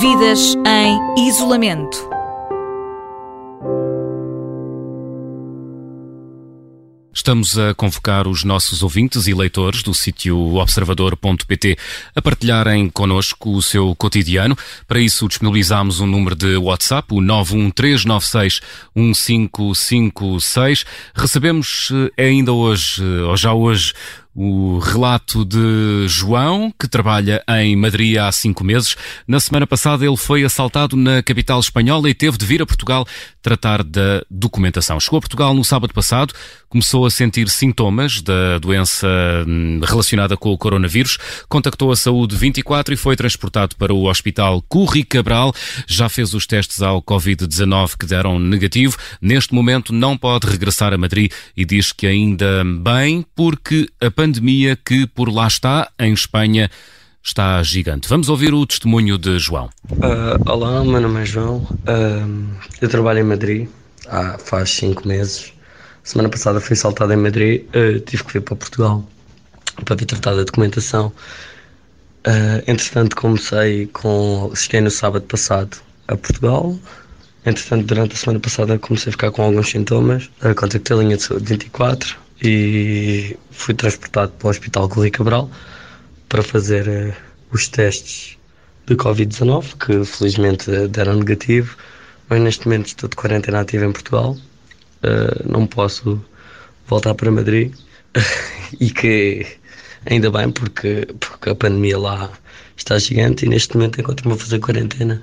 Vidas em isolamento. Estamos a convocar os nossos ouvintes e leitores do sítio observador.pt a partilharem connosco o seu cotidiano. Para isso, disponibilizamos um número de WhatsApp, o 913961556. Recebemos eh, ainda hoje, ou já hoje, o relato de João, que trabalha em Madrid há cinco meses. Na semana passada ele foi assaltado na capital espanhola e teve de vir a Portugal tratar da documentação. Chegou a Portugal no sábado passado, começou a sentir sintomas da doença hum, relacionada com o coronavírus, contactou a saúde 24 e foi transportado para o hospital Curri Cabral. Já fez os testes ao Covid-19 que deram negativo. Neste momento não pode regressar a Madrid e diz que ainda bem porque a pandemia pandemia que por lá está, em Espanha, está gigante. Vamos ouvir o testemunho de João. Uh, olá, meu nome é João. Uh, eu trabalho em Madrid há faz cinco meses. Semana passada fui saltado em Madrid, uh, tive que vir para Portugal para vir tratar da documentação. Entretanto, comecei com. Cheguei no sábado passado a Portugal. Entretanto, durante a semana passada comecei a ficar com alguns sintomas. Uh, contactei a linha de saúde 24 e fui transportado para o Hospital Correio Cabral para fazer uh, os testes de Covid-19, que felizmente deram negativo, mas neste momento estou de quarentena ativa em Portugal, uh, não posso voltar para Madrid. E que ainda bem porque, porque a pandemia lá está gigante e neste momento encontro-me a fazer quarentena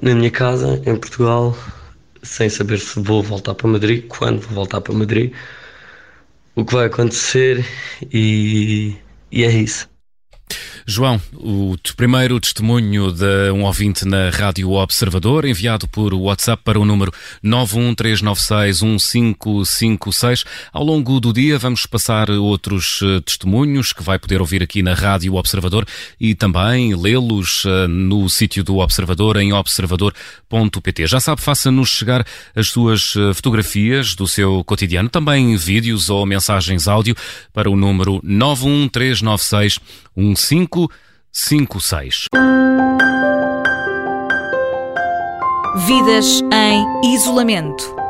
na minha casa, em Portugal, sem saber se vou voltar para Madrid, quando vou voltar para Madrid, o que vai acontecer e, e é isso. João, o primeiro testemunho de um ouvinte na Rádio Observador, enviado por WhatsApp para o número 913961556. Ao longo do dia vamos passar outros eh, testemunhos que vai poder ouvir aqui na Rádio Observador e também lê-los eh, no sítio do Observador em observador.pt. Já sabe, faça-nos chegar as suas eh, fotografias do seu cotidiano, também vídeos ou mensagens áudio para o número 91396 1556. Vidas em isolamento.